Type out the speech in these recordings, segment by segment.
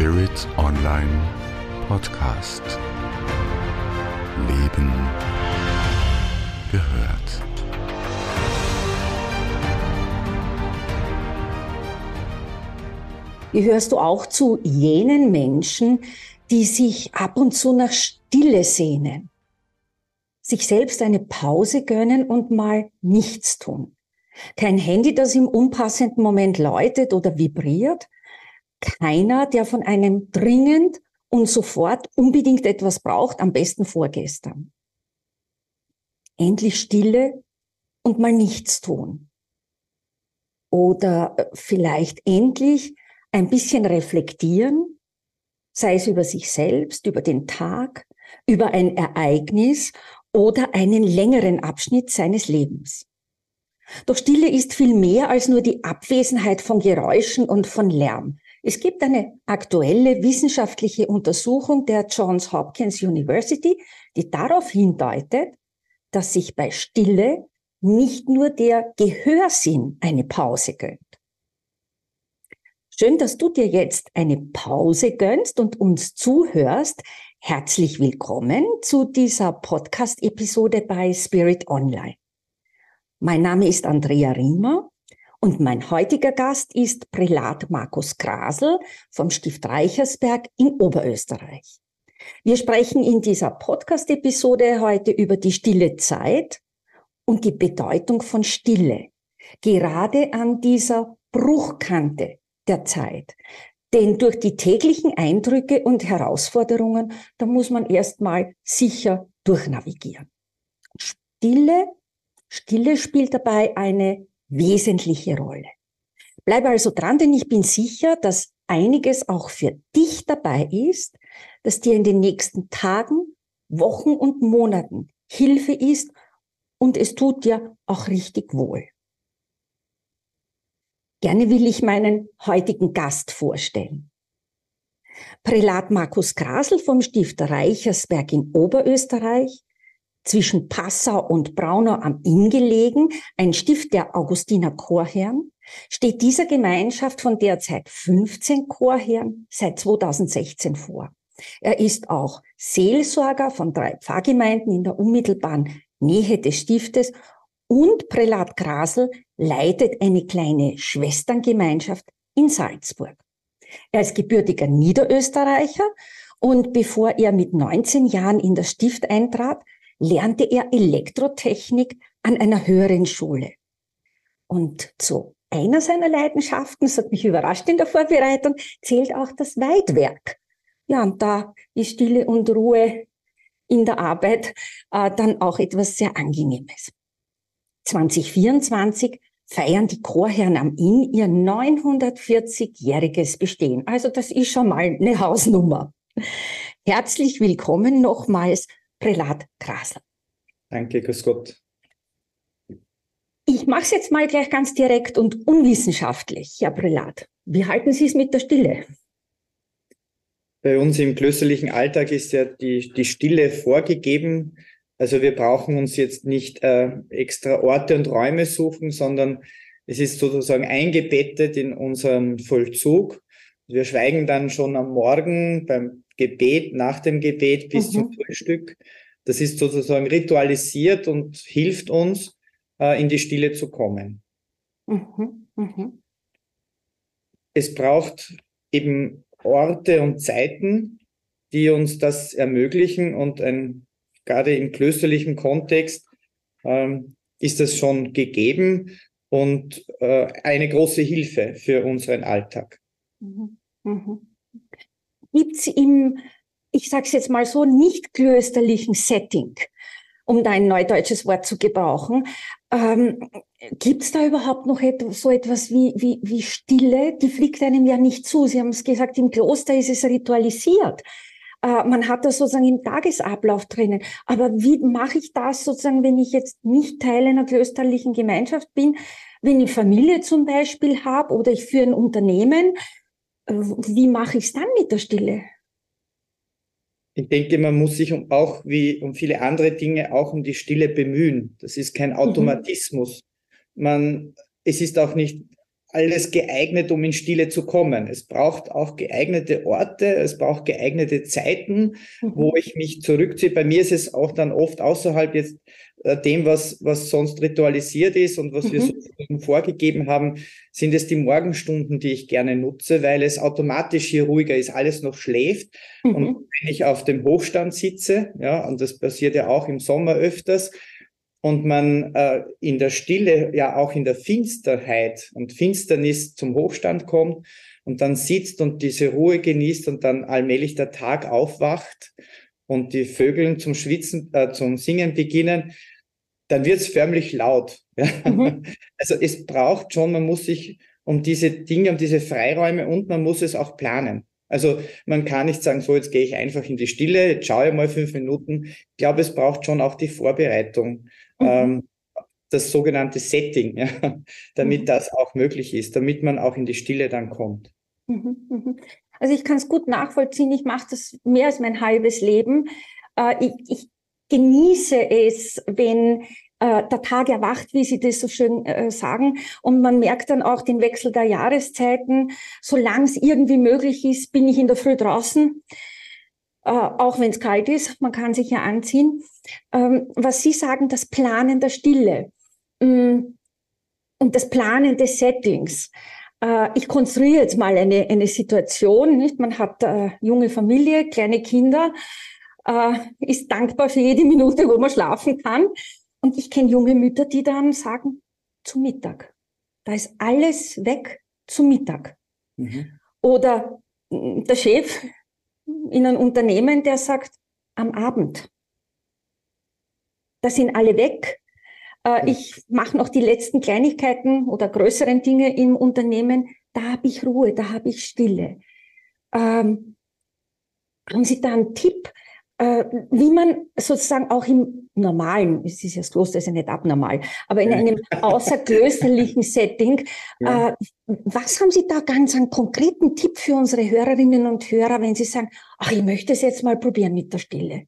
Spirit Online Podcast. Leben gehört. Gehörst du auch zu jenen Menschen, die sich ab und zu nach Stille sehnen? Sich selbst eine Pause gönnen und mal nichts tun. Kein Handy, das im unpassenden Moment läutet oder vibriert. Keiner, der von einem dringend und sofort unbedingt etwas braucht, am besten vorgestern. Endlich Stille und mal nichts tun. Oder äh, vielleicht endlich ein bisschen reflektieren, sei es über sich selbst, über den Tag, über ein Ereignis oder einen längeren Abschnitt seines Lebens. Doch Stille ist viel mehr als nur die Abwesenheit von Geräuschen und von Lärm. Es gibt eine aktuelle wissenschaftliche Untersuchung der Johns Hopkins University, die darauf hindeutet, dass sich bei Stille nicht nur der Gehörsinn eine Pause gönnt. Schön, dass du dir jetzt eine Pause gönnst und uns zuhörst. Herzlich willkommen zu dieser Podcast-Episode bei Spirit Online. Mein Name ist Andrea Riemer und mein heutiger Gast ist Prälat Markus Grasel vom Stift Reichersberg in Oberösterreich. Wir sprechen in dieser Podcast-Episode heute über die stille Zeit und die Bedeutung von Stille, gerade an dieser Bruchkante der Zeit. Denn durch die täglichen Eindrücke und Herausforderungen, da muss man erstmal sicher durchnavigieren. Stille Stille spielt dabei eine wesentliche Rolle. Bleibe also dran, denn ich bin sicher, dass einiges auch für dich dabei ist, das dir in den nächsten Tagen, Wochen und Monaten Hilfe ist und es tut dir auch richtig wohl. Gerne will ich meinen heutigen Gast vorstellen. Prälat Markus Grasel vom Stift Reichersberg in Oberösterreich zwischen Passau und Braunau am Inn gelegen, ein Stift der Augustiner Chorherren, steht dieser Gemeinschaft von derzeit 15 Chorherren seit 2016 vor. Er ist auch Seelsorger von drei Pfarrgemeinden in der unmittelbaren Nähe des Stiftes und Prälat Grasel leitet eine kleine Schwesterngemeinschaft in Salzburg. Er ist gebürtiger Niederösterreicher und bevor er mit 19 Jahren in das Stift eintrat, lernte er Elektrotechnik an einer höheren Schule. Und zu einer seiner Leidenschaften, das hat mich überrascht in der Vorbereitung, zählt auch das Weitwerk. Ja, und da ist Stille und Ruhe in der Arbeit äh, dann auch etwas sehr Angenehmes. 2024 feiern die Chorherren am Inn ihr 940-jähriges Bestehen. Also das ist schon mal eine Hausnummer. Herzlich willkommen nochmals Prälat Grasel. Danke, grüß Gott. Ich mache es jetzt mal gleich ganz direkt und unwissenschaftlich, Herr Prälat. Wie halten Sie es mit der Stille? Bei uns im klösterlichen Alltag ist ja die, die Stille vorgegeben. Also wir brauchen uns jetzt nicht äh, extra Orte und Räume suchen, sondern es ist sozusagen eingebettet in unseren Vollzug. Wir schweigen dann schon am Morgen beim Gebet, nach dem Gebet bis mhm. zum Frühstück. Das ist sozusagen ritualisiert und hilft uns, äh, in die Stille zu kommen. Mhm. Mhm. Es braucht eben Orte und Zeiten, die uns das ermöglichen und ein, gerade im klösterlichen Kontext ähm, ist das schon gegeben und äh, eine große Hilfe für unseren Alltag. Mhm. Gibt's im, ich sage es jetzt mal so, nicht klösterlichen Setting, um da ein neudeutsches Wort zu gebrauchen, ähm, gibt es da überhaupt noch etwas, so etwas wie, wie, wie Stille? Die fliegt einem ja nicht zu. Sie haben es gesagt, im Kloster ist es ritualisiert. Äh, man hat das sozusagen im Tagesablauf drinnen. Aber wie mache ich das sozusagen, wenn ich jetzt nicht Teil einer klösterlichen Gemeinschaft bin? Wenn ich Familie zum Beispiel habe oder ich führe ein Unternehmen, wie mache ich es dann mit der Stille? Ich denke, man muss sich um, auch wie um viele andere Dinge auch um die Stille bemühen. Das ist kein mhm. Automatismus. Mhm. Man, es ist auch nicht alles geeignet, um in Stille zu kommen. Es braucht auch geeignete Orte, es braucht geeignete Zeiten, mhm. wo ich mich zurückziehe. Bei mir ist es auch dann oft außerhalb jetzt dem, was, was sonst ritualisiert ist und was mhm. wir so vorgegeben haben, sind es die Morgenstunden, die ich gerne nutze, weil es automatisch hier ruhiger ist, alles noch schläft. Mhm. Und wenn ich auf dem Hochstand sitze, ja, und das passiert ja auch im Sommer öfters, und man äh, in der Stille, ja auch in der Finsterheit und Finsternis zum Hochstand kommt und dann sitzt und diese Ruhe genießt und dann allmählich der Tag aufwacht und die Vögel zum Schwitzen, äh, zum Singen beginnen, dann wird es förmlich laut. Ja? Mhm. Also es braucht schon, man muss sich um diese Dinge, um diese Freiräume und man muss es auch planen. Also man kann nicht sagen, so jetzt gehe ich einfach in die Stille, jetzt schaue ich mal fünf Minuten. Ich glaube, es braucht schon auch die Vorbereitung, mhm. ähm, das sogenannte Setting, ja, damit mhm. das auch möglich ist, damit man auch in die Stille dann kommt. Also ich kann es gut nachvollziehen. Ich mache das mehr als mein halbes Leben. Äh, ich, ich genieße es, wenn äh, der Tag erwacht, wie Sie das so schön äh, sagen. Und man merkt dann auch den Wechsel der Jahreszeiten. Solange es irgendwie möglich ist, bin ich in der Früh draußen. Äh, auch wenn es kalt ist, man kann sich ja anziehen. Ähm, was Sie sagen, das Planen der Stille mm, und das Planen des Settings. Äh, ich konstruiere jetzt mal eine, eine Situation. Nicht? Man hat äh, junge Familie, kleine Kinder, äh, ist dankbar für jede Minute, wo man schlafen kann. Und ich kenne junge Mütter, die dann sagen, zu Mittag. Da ist alles weg zu Mittag. Mhm. Oder mm, der Chef in einem Unternehmen, der sagt, am Abend. Da sind alle weg. Äh, ich mache noch die letzten Kleinigkeiten oder größeren Dinge im Unternehmen. Da habe ich Ruhe, da habe ich Stille. Ähm, haben Sie da einen Tipp, äh, wie man sozusagen auch im normalen, es ist ja das Kloster ist ja nicht abnormal, aber in einem außerklösterlichen Setting, ja. äh, was haben Sie da ganz einen konkreten Tipp für unsere Hörerinnen und Hörer, wenn Sie sagen, ach, ich möchte es jetzt mal probieren mit der Stille?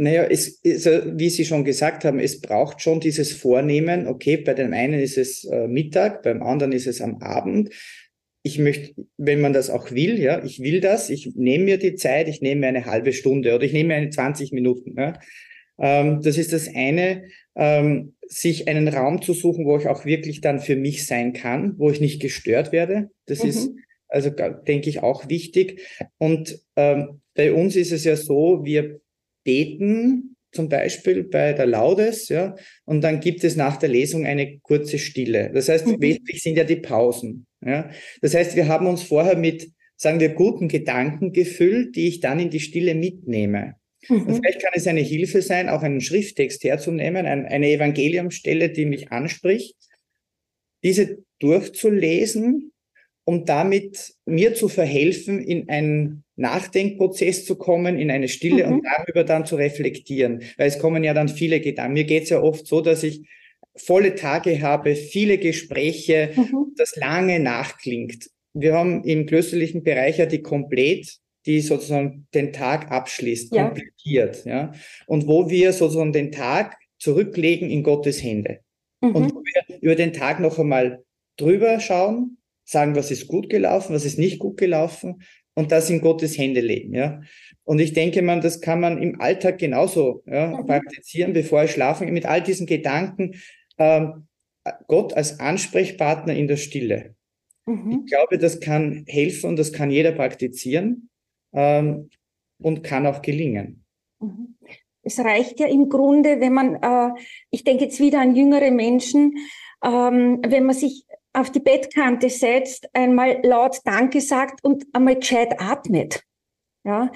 Naja, es ist, wie Sie schon gesagt haben, es braucht schon dieses Vornehmen, okay, bei dem einen ist es äh, Mittag, beim anderen ist es am Abend ich möchte, wenn man das auch will, ja, ich will das, ich nehme mir die Zeit, ich nehme mir eine halbe Stunde oder ich nehme mir eine 20 Minuten. Ja. Ähm, das ist das eine, ähm, sich einen Raum zu suchen, wo ich auch wirklich dann für mich sein kann, wo ich nicht gestört werde. Das mhm. ist also denke ich auch wichtig. Und ähm, bei uns ist es ja so, wir beten zum Beispiel bei der Laudes, ja, und dann gibt es nach der Lesung eine kurze Stille. Das heißt, mhm. wesentlich sind ja die Pausen. Ja. Das heißt, wir haben uns vorher mit, sagen wir, guten Gedanken gefüllt, die ich dann in die Stille mitnehme. Mhm. Und vielleicht kann es eine Hilfe sein, auch einen Schrifttext herzunehmen, ein, eine Evangeliumstelle, die mich anspricht, diese durchzulesen, um damit mir zu verhelfen, in einen Nachdenkprozess zu kommen, in eine Stille mhm. und darüber dann zu reflektieren. Weil es kommen ja dann viele Gedanken. Mir geht es ja oft so, dass ich volle Tage habe, viele Gespräche, mhm. das lange nachklingt. Wir haben im klösterlichen Bereich ja die Komplett, die sozusagen den Tag abschließt, ja. komplettiert, ja. Und wo wir sozusagen den Tag zurücklegen in Gottes Hände. Mhm. Und wo wir über den Tag noch einmal drüber schauen, sagen, was ist gut gelaufen, was ist nicht gut gelaufen und das in Gottes Hände legen, ja. Und ich denke man, das kann man im Alltag genauso ja, mhm. praktizieren, bevor ich schlafen, mit all diesen Gedanken, ähm, Gott als Ansprechpartner in der Stille. Mhm. Ich glaube, das kann helfen und das kann jeder praktizieren ähm, und kann auch gelingen. Mhm. Es reicht ja im Grunde, wenn man, äh, ich denke jetzt wieder an jüngere Menschen, ähm, wenn man sich auf die Bettkante setzt, einmal laut Danke sagt und einmal gescheit atmet. Ja,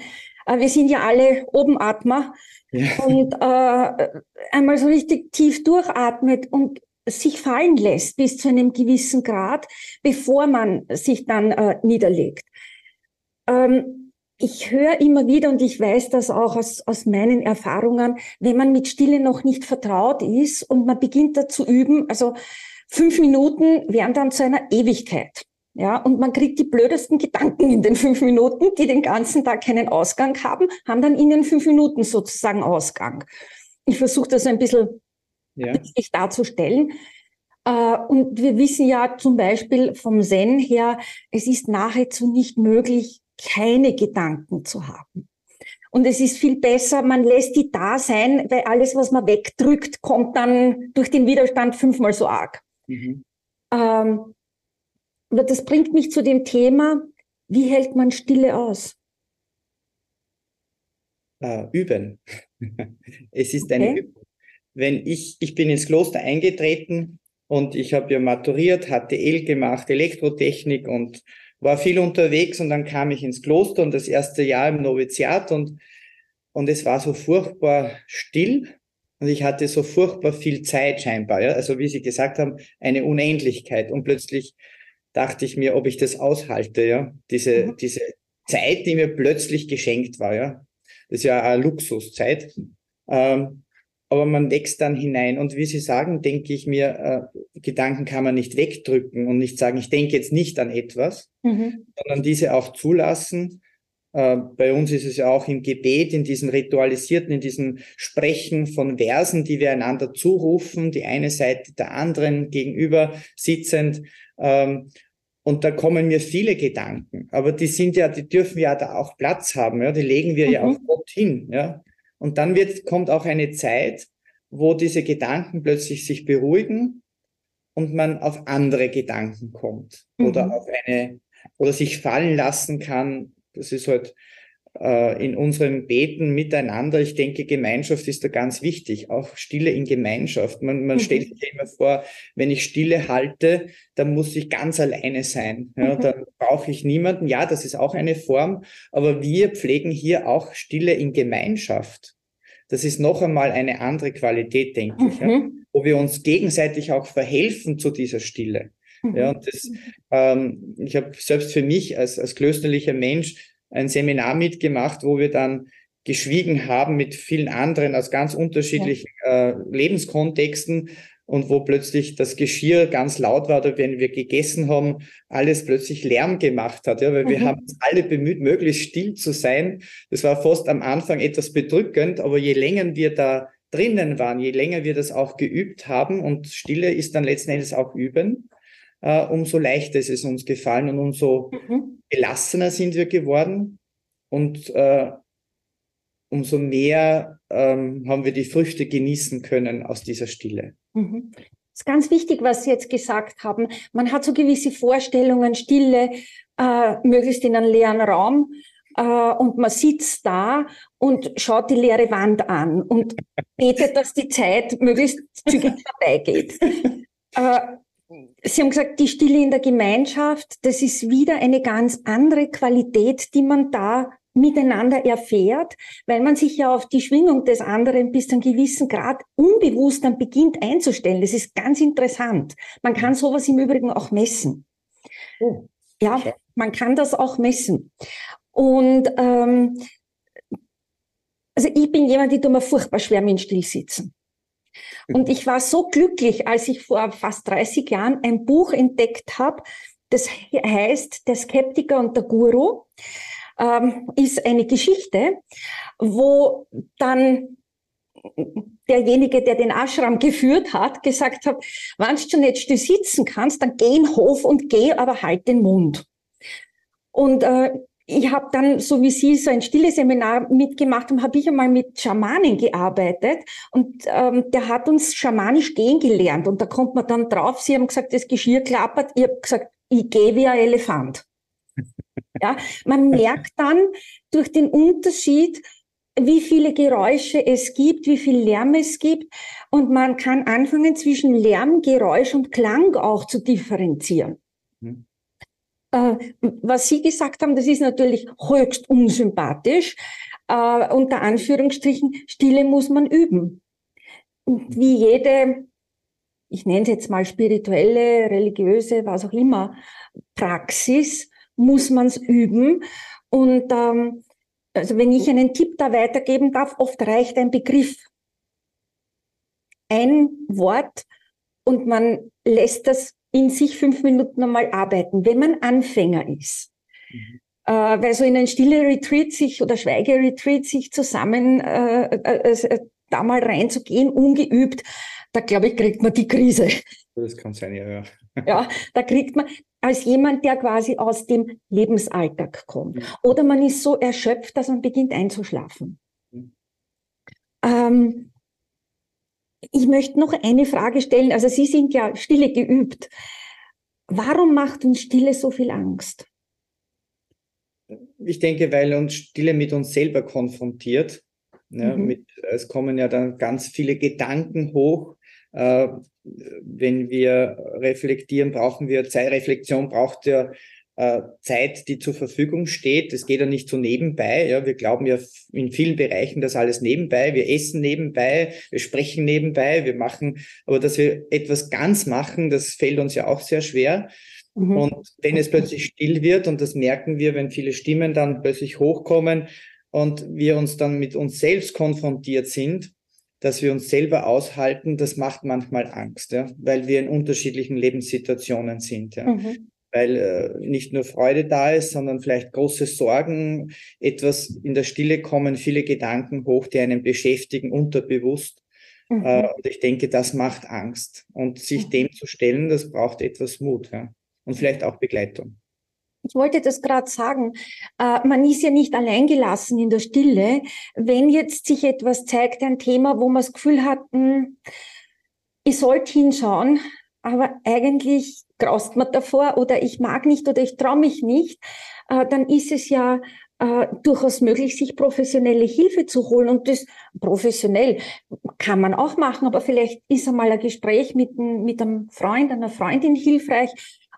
äh, wir sind ja alle Obenatmer ja. und äh, einmal so richtig tief durchatmet und sich fallen lässt bis zu einem gewissen Grad, bevor man sich dann äh, niederlegt. Ähm, ich höre immer wieder und ich weiß das auch aus, aus meinen Erfahrungen, wenn man mit Stille noch nicht vertraut ist und man beginnt da zu üben, also fünf Minuten werden dann zu einer Ewigkeit. Ja, und man kriegt die blödesten Gedanken in den fünf Minuten, die den ganzen Tag keinen Ausgang haben, haben dann in den fünf Minuten sozusagen Ausgang. Ich versuche das ein bisschen ja. darzustellen. Äh, und wir wissen ja zum Beispiel vom Zen her, es ist nahezu nicht möglich, keine Gedanken zu haben. Und es ist viel besser, man lässt die da sein, weil alles, was man wegdrückt, kommt dann durch den Widerstand fünfmal so arg. Mhm. Ähm, das bringt mich zu dem Thema, wie hält man Stille aus? Äh, üben. es ist eine okay. Übung. Wenn ich, ich bin ins Kloster eingetreten und ich habe ja maturiert, HTL gemacht, Elektrotechnik und war viel unterwegs und dann kam ich ins Kloster und das erste Jahr im Noviziat und, und es war so furchtbar still und ich hatte so furchtbar viel Zeit scheinbar. Ja? Also wie Sie gesagt haben, eine Unendlichkeit und plötzlich dachte ich mir, ob ich das aushalte, ja, diese, mhm. diese Zeit, die mir plötzlich geschenkt war, ja. Das ist ja eine Luxuszeit. Ähm, aber man wächst dann hinein. Und wie Sie sagen, denke ich mir, äh, Gedanken kann man nicht wegdrücken und nicht sagen, ich denke jetzt nicht an etwas, mhm. sondern diese auch zulassen. Äh, bei uns ist es ja auch im Gebet, in diesen ritualisierten, in diesem Sprechen von Versen, die wir einander zurufen, die eine Seite der anderen gegenüber sitzend. Ähm, und da kommen mir viele Gedanken, aber die sind ja, die dürfen ja da auch Platz haben, ja, die legen wir mhm. ja auch Gott hin, ja. Und dann wird, kommt auch eine Zeit, wo diese Gedanken plötzlich sich beruhigen und man auf andere Gedanken kommt mhm. oder auf eine, oder sich fallen lassen kann. Das ist halt äh, in unserem Beten miteinander. Ich denke, Gemeinschaft ist da ganz wichtig, auch Stille in Gemeinschaft. Man, man mhm. stellt sich immer vor, wenn ich Stille halte, dann muss ich ganz alleine sein. Ja, mhm. Dann brauche ich niemanden. Ja, das ist auch eine Form, aber wir pflegen hier auch Stille in Gemeinschaft. Das ist noch einmal eine andere Qualität, denke mhm. ich, ja, mhm. wo wir uns gegenseitig auch verhelfen zu dieser Stille. Ja, und das, ähm, ich habe selbst für mich als, als klösterlicher Mensch ein Seminar mitgemacht, wo wir dann geschwiegen haben mit vielen anderen aus ganz unterschiedlichen ja. äh, Lebenskontexten und wo plötzlich das Geschirr ganz laut war oder wenn wir gegessen haben, alles plötzlich Lärm gemacht hat. Ja, weil mhm. wir haben uns alle bemüht, möglichst still zu sein. Das war fast am Anfang etwas bedrückend, aber je länger wir da drinnen waren, je länger wir das auch geübt haben und Stille ist dann letzten Endes auch üben, äh, umso leichter ist es uns gefallen und umso mhm. gelassener sind wir geworden und äh, umso mehr ähm, haben wir die Früchte genießen können aus dieser Stille. Mhm. Das ist ganz wichtig, was Sie jetzt gesagt haben. Man hat so gewisse Vorstellungen, Stille, äh, möglichst in einem leeren Raum. Äh, und man sitzt da und schaut die leere Wand an und betet, dass die Zeit möglichst zügig vorbeigeht. Äh, Sie haben gesagt, die Stille in der Gemeinschaft, das ist wieder eine ganz andere Qualität, die man da miteinander erfährt, weil man sich ja auf die Schwingung des anderen bis zu einem gewissen Grad unbewusst dann beginnt einzustellen. Das ist ganz interessant. Man kann sowas im Übrigen auch messen. Oh. Ja, man kann das auch messen. Und ähm, also ich bin jemand, die tut mir furchtbar schwer mit dem Stillsitzen. Und ich war so glücklich, als ich vor fast 30 Jahren ein Buch entdeckt habe, das heißt Der Skeptiker und der Guru, ähm, ist eine Geschichte, wo dann derjenige, der den Ashram geführt hat, gesagt hat, wenn du nicht still sitzen kannst, dann geh in den Hof und geh, aber halt den Mund. Und äh, ich habe dann, so wie Sie so ein stilles Seminar mitgemacht haben, habe ich einmal mit Schamanen gearbeitet und ähm, der hat uns schamanisch gehen gelernt und da kommt man dann drauf, Sie haben gesagt, das Geschirr klappert, ich habe gesagt, ich gehe wie ein Elefant. ja, man merkt dann durch den Unterschied, wie viele Geräusche es gibt, wie viel Lärm es gibt und man kann anfangen zwischen Lärm, Geräusch und Klang auch zu differenzieren. Äh, was Sie gesagt haben, das ist natürlich höchst unsympathisch. Äh, unter Anführungsstrichen, Stille muss man üben. Wie jede, ich nenne es jetzt mal spirituelle, religiöse, was auch immer, Praxis, muss man es üben. Und ähm, also wenn ich einen Tipp da weitergeben darf, oft reicht ein Begriff, ein Wort und man lässt das in sich fünf Minuten einmal arbeiten, wenn man Anfänger ist. Mhm. Äh, weil so in ein stille Retreat sich oder Schweigeretreat sich zusammen äh, äh, äh, da mal reinzugehen, ungeübt, da glaube ich, kriegt man die Krise. Das kann sein, ja. Ja, da kriegt man als jemand, der quasi aus dem Lebensalltag kommt. Oder man ist so erschöpft, dass man beginnt einzuschlafen. Ähm, ich möchte noch eine Frage stellen. Also Sie sind ja Stille geübt. Warum macht uns Stille so viel Angst? Ich denke, weil uns Stille mit uns selber konfrontiert. Ja, mhm. mit, es kommen ja dann ganz viele Gedanken hoch. Äh, wenn wir reflektieren, brauchen wir Zeit. Reflexion braucht ja Zeit, die zur Verfügung steht. Das geht ja nicht so nebenbei. Ja, wir glauben ja in vielen Bereichen das alles nebenbei. Wir essen nebenbei, wir sprechen nebenbei, wir machen, aber dass wir etwas ganz machen, das fällt uns ja auch sehr schwer. Mhm. Und wenn es plötzlich still wird, und das merken wir, wenn viele Stimmen dann plötzlich hochkommen und wir uns dann mit uns selbst konfrontiert sind, dass wir uns selber aushalten, das macht manchmal Angst, ja, weil wir in unterschiedlichen Lebenssituationen sind. Ja. Mhm weil äh, nicht nur Freude da ist, sondern vielleicht große Sorgen, etwas in der Stille kommen, viele Gedanken hoch, die einen beschäftigen, unterbewusst. Mhm. Äh, und ich denke, das macht Angst. Und sich mhm. dem zu stellen, das braucht etwas Mut ja. und vielleicht auch Begleitung. Ich wollte das gerade sagen. Äh, man ist ja nicht alleingelassen in der Stille. Wenn jetzt sich etwas zeigt, ein Thema, wo man das Gefühl hat, mh, hm, ich sollte hinschauen, aber eigentlich graust man davor oder ich mag nicht oder ich traue mich nicht, äh, dann ist es ja äh, durchaus möglich, sich professionelle Hilfe zu holen. Und das professionell kann man auch machen, aber vielleicht ist einmal ein Gespräch mit, mit einem Freund, einer Freundin hilfreich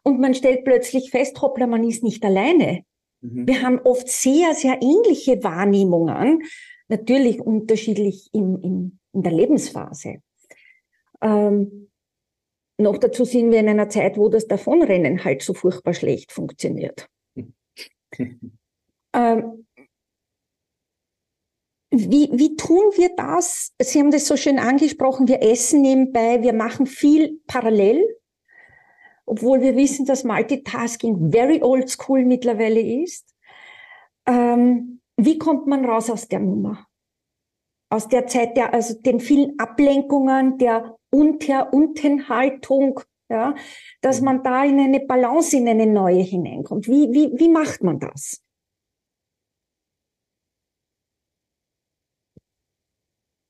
und man stellt plötzlich fest, hoppla, man ist nicht alleine. Mhm. Wir haben oft sehr, sehr ähnliche Wahrnehmungen, natürlich unterschiedlich in, in, in der Lebensphase. Ähm, noch dazu sind wir in einer Zeit, wo das Davonrennen halt so furchtbar schlecht funktioniert. ähm, wie, wie tun wir das? Sie haben das so schön angesprochen. Wir essen nebenbei, wir machen viel parallel, obwohl wir wissen, dass Multitasking very old school mittlerweile ist. Ähm, wie kommt man raus aus der Nummer? Aus der Zeit der, also den vielen Ablenkungen, der Unter Untenhaltung, ja, dass mhm. man da in eine Balance, in eine neue hineinkommt. Wie, wie, wie macht man das?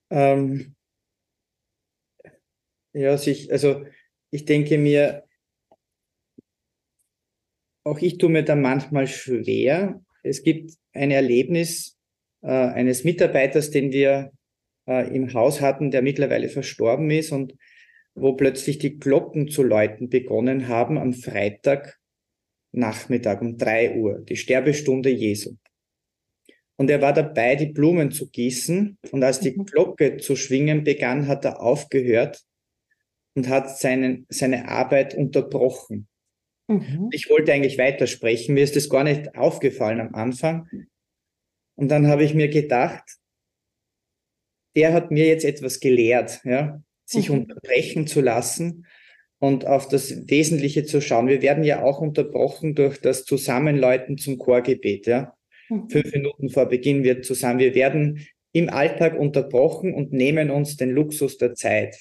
Ähm, ja, sich, also ich denke mir, auch ich tue mir da manchmal schwer. Es gibt ein Erlebnis eines Mitarbeiters, den wir äh, im Haus hatten, der mittlerweile verstorben ist und wo plötzlich die Glocken zu läuten begonnen haben am Freitag Nachmittag um drei Uhr, die Sterbestunde Jesu. Und er war dabei, die Blumen zu gießen. Und als die mhm. Glocke zu schwingen begann, hat er aufgehört und hat seinen, seine Arbeit unterbrochen. Mhm. Ich wollte eigentlich weitersprechen. Mir ist das gar nicht aufgefallen am Anfang. Und dann habe ich mir gedacht, der hat mir jetzt etwas gelehrt, ja, sich mhm. unterbrechen zu lassen und auf das Wesentliche zu schauen. Wir werden ja auch unterbrochen durch das Zusammenläuten zum Chorgebet, ja. Mhm. Fünf Minuten vor Beginn wird zusammen. Wir werden im Alltag unterbrochen und nehmen uns den Luxus der Zeit.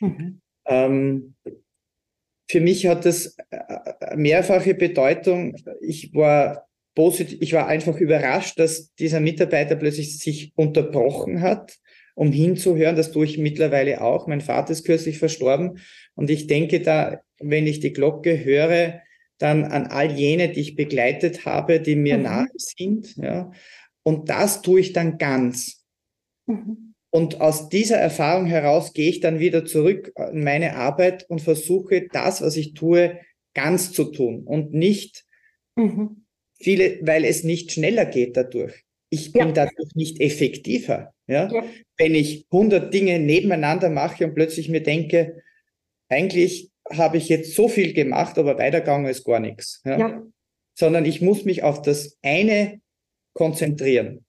Mhm. Ähm, für mich hat das äh, mehrfache Bedeutung. Ich war positiv, ich war einfach überrascht, dass dieser Mitarbeiter plötzlich sich unterbrochen hat um hinzuhören. Das tue ich mittlerweile auch. Mein Vater ist kürzlich verstorben und ich denke da, wenn ich die Glocke höre, dann an all jene, die ich begleitet habe, die mir mhm. nahe sind. Ja. Und das tue ich dann ganz. Mhm. Und aus dieser Erfahrung heraus gehe ich dann wieder zurück in meine Arbeit und versuche das, was ich tue, ganz zu tun und nicht mhm. Viele, weil es nicht schneller geht dadurch. Ich bin ja. dadurch nicht effektiver. Ja? ja? Wenn ich 100 Dinge nebeneinander mache und plötzlich mir denke, eigentlich habe ich jetzt so viel gemacht, aber weitergegangen ist gar nichts. Ja? ja. Sondern ich muss mich auf das eine konzentrieren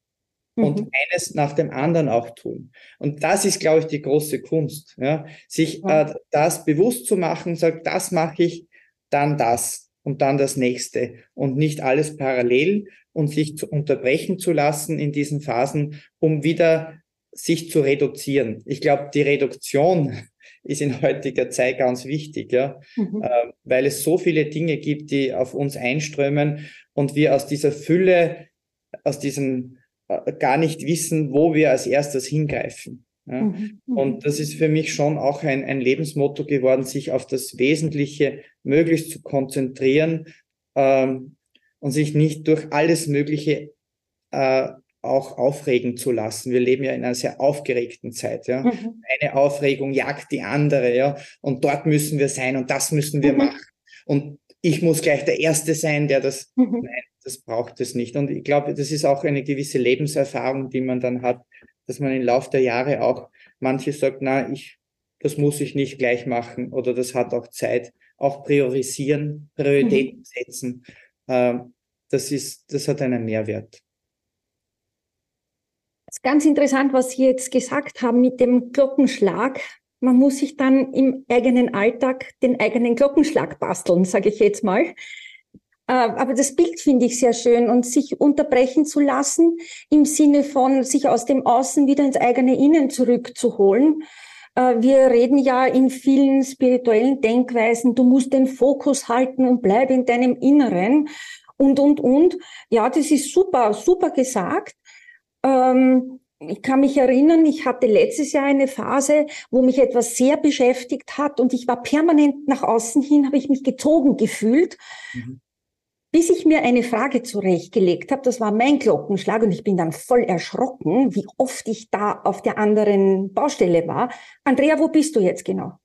mhm. und eines nach dem anderen auch tun. Und das ist, glaube ich, die große Kunst. Ja? Sich äh, das bewusst zu machen, sagt, das mache ich, dann das und dann das nächste und nicht alles parallel und sich zu unterbrechen zu lassen in diesen Phasen, um wieder sich zu reduzieren. Ich glaube, die Reduktion ist in heutiger Zeit ganz wichtig, ja, mhm. äh, weil es so viele Dinge gibt, die auf uns einströmen und wir aus dieser Fülle, aus diesem äh, gar nicht wissen, wo wir als erstes hingreifen. Ja. Mhm. Und das ist für mich schon auch ein, ein Lebensmotto geworden, sich auf das Wesentliche möglichst zu konzentrieren ähm, und sich nicht durch alles Mögliche äh, auch aufregen zu lassen. Wir leben ja in einer sehr aufgeregten Zeit. Ja. Mhm. Eine Aufregung jagt die andere, ja. Und dort müssen wir sein und das müssen wir mhm. machen. Und ich muss gleich der Erste sein, der das. Mhm. Nein, das braucht es nicht. Und ich glaube, das ist auch eine gewisse Lebenserfahrung, die man dann hat, dass man im Laufe der Jahre auch manche sagt, na, ich, das muss ich nicht gleich machen oder das hat auch Zeit. Auch priorisieren, Prioritäten mhm. setzen. Äh, das ist, das hat einen Mehrwert ist ganz interessant, was Sie jetzt gesagt haben mit dem Glockenschlag. Man muss sich dann im eigenen Alltag den eigenen Glockenschlag basteln, sage ich jetzt mal. Äh, aber das Bild finde ich sehr schön und sich unterbrechen zu lassen im Sinne von sich aus dem Außen wieder ins eigene Innen zurückzuholen. Äh, wir reden ja in vielen spirituellen Denkweisen, du musst den Fokus halten und bleib in deinem Inneren und, und, und. Ja, das ist super, super gesagt. Ähm, ich kann mich erinnern, ich hatte letztes Jahr eine Phase, wo mich etwas sehr beschäftigt hat und ich war permanent nach außen hin, habe ich mich gezogen gefühlt, mhm. Bis ich mir eine Frage zurechtgelegt habe. Das war mein Glockenschlag und ich bin dann voll erschrocken, wie oft ich da auf der anderen Baustelle war. Andrea, wo bist du jetzt genau?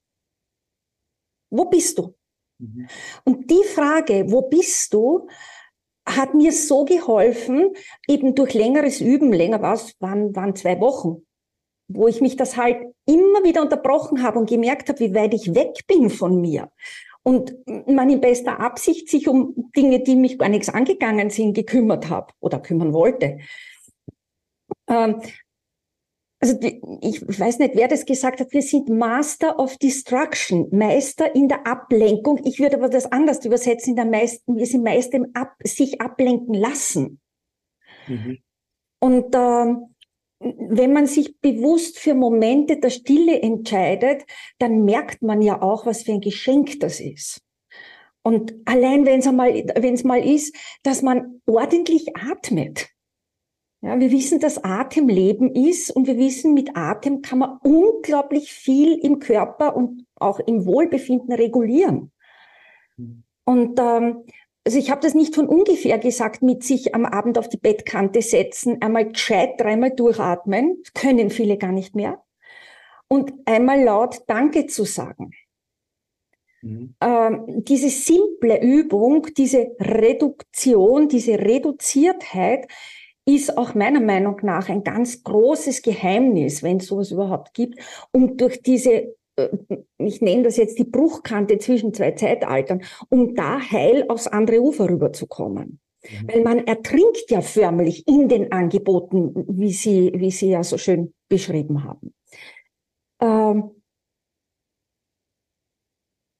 Wo bist du? Mhm. Und die Frage, wo bist du, hat mir so geholfen, eben durch längeres Üben, länger war es, waren, waren zwei Wochen, wo ich mich das halt immer wieder unterbrochen habe und gemerkt habe, wie weit ich weg bin von mir. Und man in bester Absicht sich um Dinge, die mich gar nichts angegangen sind, gekümmert habe oder kümmern wollte. Ähm, also die, ich weiß nicht, wer das gesagt hat, wir sind Master of Destruction, Meister in der Ablenkung. Ich würde aber das anders übersetzen, in der meisten, wir sind Meister im Ab, sich ablenken lassen. Mhm. Und äh, wenn man sich bewusst für Momente der Stille entscheidet, dann merkt man ja auch, was für ein Geschenk das ist. Und allein wenn es mal, wenn es mal ist, dass man ordentlich atmet. Ja, wir wissen, dass Atem Leben ist und wir wissen, mit Atem kann man unglaublich viel im Körper und auch im Wohlbefinden regulieren. Mhm. Und ähm, also ich habe das nicht von ungefähr gesagt, mit sich am Abend auf die Bettkante setzen, einmal gescheit dreimal durchatmen, das können viele gar nicht mehr, und einmal laut Danke zu sagen. Mhm. Ähm, diese simple Übung, diese Reduktion, diese Reduziertheit, ist auch meiner Meinung nach ein ganz großes Geheimnis, wenn es sowas überhaupt gibt, um durch diese ich nenne das jetzt die Bruchkante zwischen zwei Zeitaltern, um da heil aufs andere Ufer rüberzukommen. Mhm. Weil man ertrinkt ja förmlich in den Angeboten, wie Sie, wie Sie ja so schön beschrieben haben. Ähm,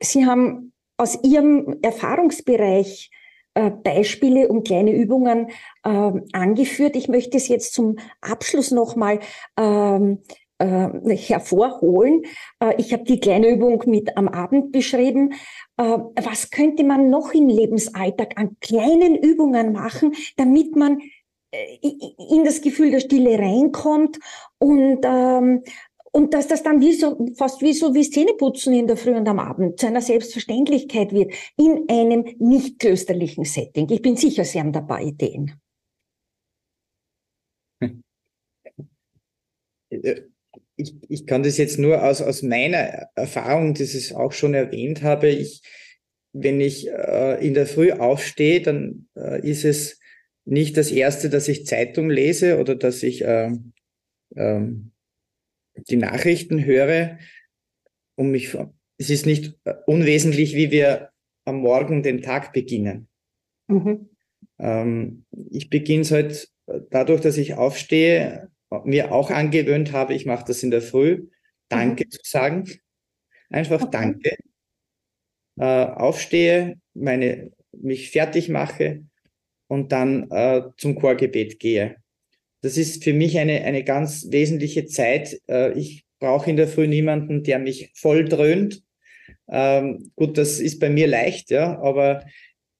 Sie haben aus Ihrem Erfahrungsbereich äh, Beispiele und kleine Übungen äh, angeführt. Ich möchte es jetzt zum Abschluss nochmal ähm, äh, hervorholen. Äh, ich habe die kleine Übung mit am Abend beschrieben. Äh, was könnte man noch im Lebensalltag an kleinen Übungen machen, damit man äh, in das Gefühl der Stille reinkommt und ähm, und dass das dann wie so, fast wie so wie Zähneputzen in der Früh und am Abend zu einer Selbstverständlichkeit wird, in einem nicht klösterlichen Setting. Ich bin sicher, Sie haben dabei Ideen. Ich, ich kann das jetzt nur aus, aus meiner Erfahrung, das ich auch schon erwähnt habe, ich, wenn ich äh, in der Früh aufstehe, dann äh, ist es nicht das Erste, dass ich Zeitung lese oder dass ich äh, die Nachrichten höre, um mich, es ist nicht unwesentlich, wie wir am Morgen den Tag beginnen. Mhm. Ähm, ich beginne es halt dadurch, dass ich aufstehe, mir auch angewöhnt habe, ich mache das in der Früh, Danke mhm. zu sagen. Einfach okay. Danke. Äh, aufstehe, meine, mich fertig mache und dann äh, zum Chorgebet gehe das ist für mich eine, eine ganz wesentliche Zeit. Äh, ich brauche in der Früh niemanden, der mich voll dröhnt. Ähm, gut, das ist bei mir leicht, ja, aber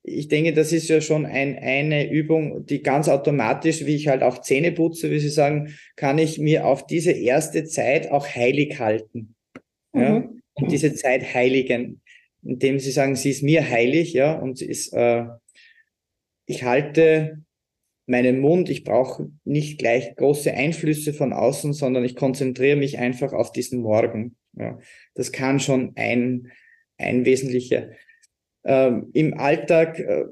ich denke, das ist ja schon ein, eine Übung, die ganz automatisch, wie ich halt auch Zähne putze, wie Sie sagen, kann ich mir auf diese erste Zeit auch heilig halten. Ja? Mhm. Und diese Zeit heiligen, indem Sie sagen, sie ist mir heilig, ja, und sie ist, äh, ich halte meinen Mund, ich brauche nicht gleich große Einflüsse von außen, sondern ich konzentriere mich einfach auf diesen Morgen. Ja, das kann schon ein, ein wesentlicher ähm, Im Alltag äh,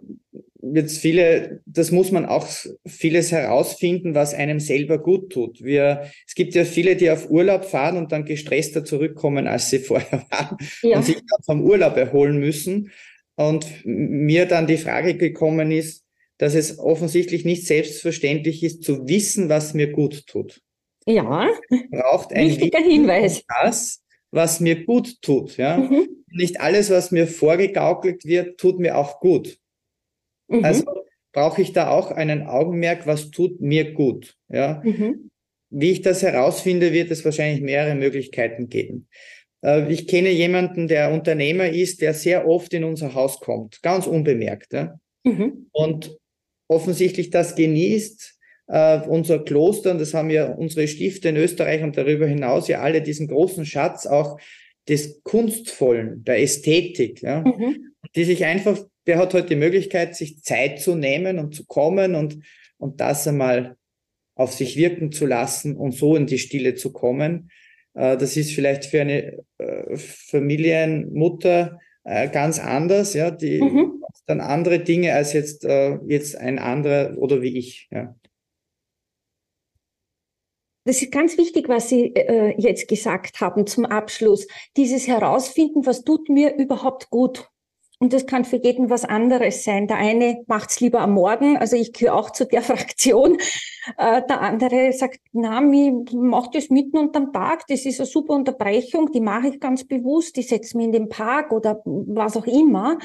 wird es viele, das muss man auch vieles herausfinden, was einem selber gut tut. Wir, es gibt ja viele, die auf Urlaub fahren und dann gestresster zurückkommen, als sie vorher waren ja. und sich dann vom Urlaub erholen müssen. Und mir dann die Frage gekommen ist, dass es offensichtlich nicht selbstverständlich ist, zu wissen, was mir gut tut. Ja, braucht ein wichtiger Hinweis. Das, was mir gut tut. Ja? Mhm. Nicht alles, was mir vorgegaukelt wird, tut mir auch gut. Mhm. Also brauche ich da auch einen Augenmerk, was tut mir gut. Ja? Mhm. Wie ich das herausfinde, wird es wahrscheinlich mehrere Möglichkeiten geben. Äh, ich kenne jemanden, der Unternehmer ist, der sehr oft in unser Haus kommt, ganz unbemerkt. Ja? Mhm. Und offensichtlich das genießt, Uh, unser Kloster, und das haben ja unsere Stifte in Österreich und darüber hinaus ja alle diesen großen Schatz auch des Kunstvollen, der Ästhetik, ja, mhm. die sich einfach, der hat heute die Möglichkeit, sich Zeit zu nehmen und zu kommen und, und das einmal auf sich wirken zu lassen und so in die Stille zu kommen. Uh, das ist vielleicht für eine uh, Familienmutter ganz anders, ja, die mhm. dann andere Dinge als jetzt, jetzt ein anderer oder wie ich, ja. Das ist ganz wichtig, was Sie äh, jetzt gesagt haben zum Abschluss. Dieses Herausfinden, was tut mir überhaupt gut. Und das kann für jeden was anderes sein. Der eine macht's lieber am Morgen, also ich gehöre auch zu der Fraktion. Äh, der andere sagt, na, ich mach das mitten unterm Tag, das ist eine super Unterbrechung, die mache ich ganz bewusst, die setze mich in den Park oder was auch immer.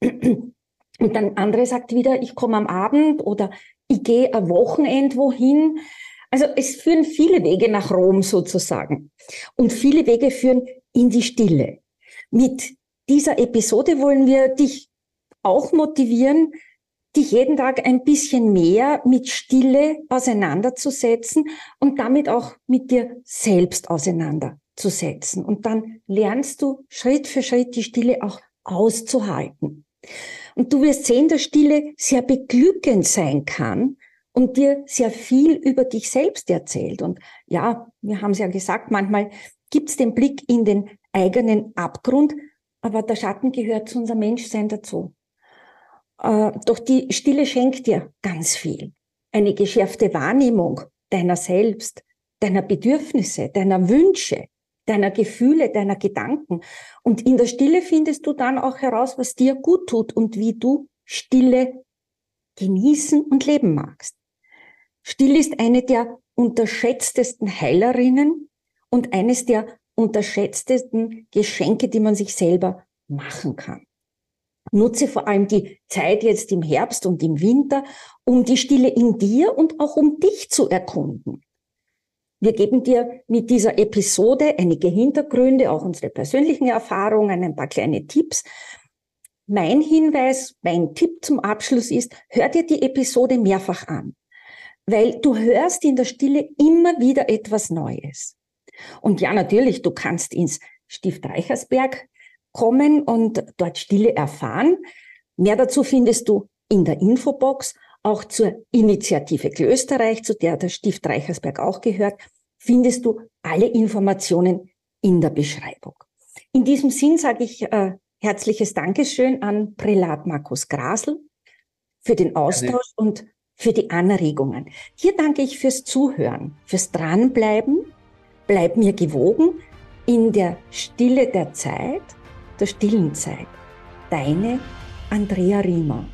Und dann andere sagt wieder, ich komme am Abend oder ich gehe ein Wochenend wohin. Also es führen viele Wege nach Rom sozusagen. Und viele Wege führen in die Stille. Mit dieser Episode wollen wir dich auch motivieren, dich jeden Tag ein bisschen mehr mit Stille auseinanderzusetzen und damit auch mit dir selbst auseinanderzusetzen. Und dann lernst du Schritt für Schritt die Stille auch auszuhalten. Und du wirst sehen, dass Stille sehr beglückend sein kann und dir sehr viel über dich selbst erzählt. Und ja, wir haben es ja gesagt, manchmal gibt's den Blick in den eigenen Abgrund, aber der Schatten gehört zu unserem Menschsein dazu. Äh, doch die Stille schenkt dir ganz viel. Eine geschärfte Wahrnehmung deiner selbst, deiner Bedürfnisse, deiner Wünsche, deiner Gefühle, deiner Gedanken. Und in der Stille findest du dann auch heraus, was dir gut tut und wie du Stille genießen und leben magst. Still ist eine der unterschätztesten Heilerinnen und eines der unterschätztesten Geschenke, die man sich selber machen kann. Nutze vor allem die Zeit jetzt im Herbst und im Winter, um die Stille in dir und auch um dich zu erkunden. Wir geben dir mit dieser Episode einige Hintergründe, auch unsere persönlichen Erfahrungen, ein paar kleine Tipps. Mein Hinweis, mein Tipp zum Abschluss ist, hör dir die Episode mehrfach an weil du hörst in der Stille immer wieder etwas Neues. Und ja, natürlich, du kannst ins Stift Reichersberg kommen und dort Stille erfahren. Mehr dazu findest du in der Infobox, auch zur Initiative Klösterreich, zu der der Stift Reichersberg auch gehört, findest du alle Informationen in der Beschreibung. In diesem Sinn sage ich äh, herzliches Dankeschön an Prälat Markus Grasel für den Austausch und für die Anregungen. Hier danke ich fürs Zuhören, fürs Dranbleiben. Bleib mir gewogen in der Stille der Zeit, der stillen Zeit. Deine Andrea Riemer.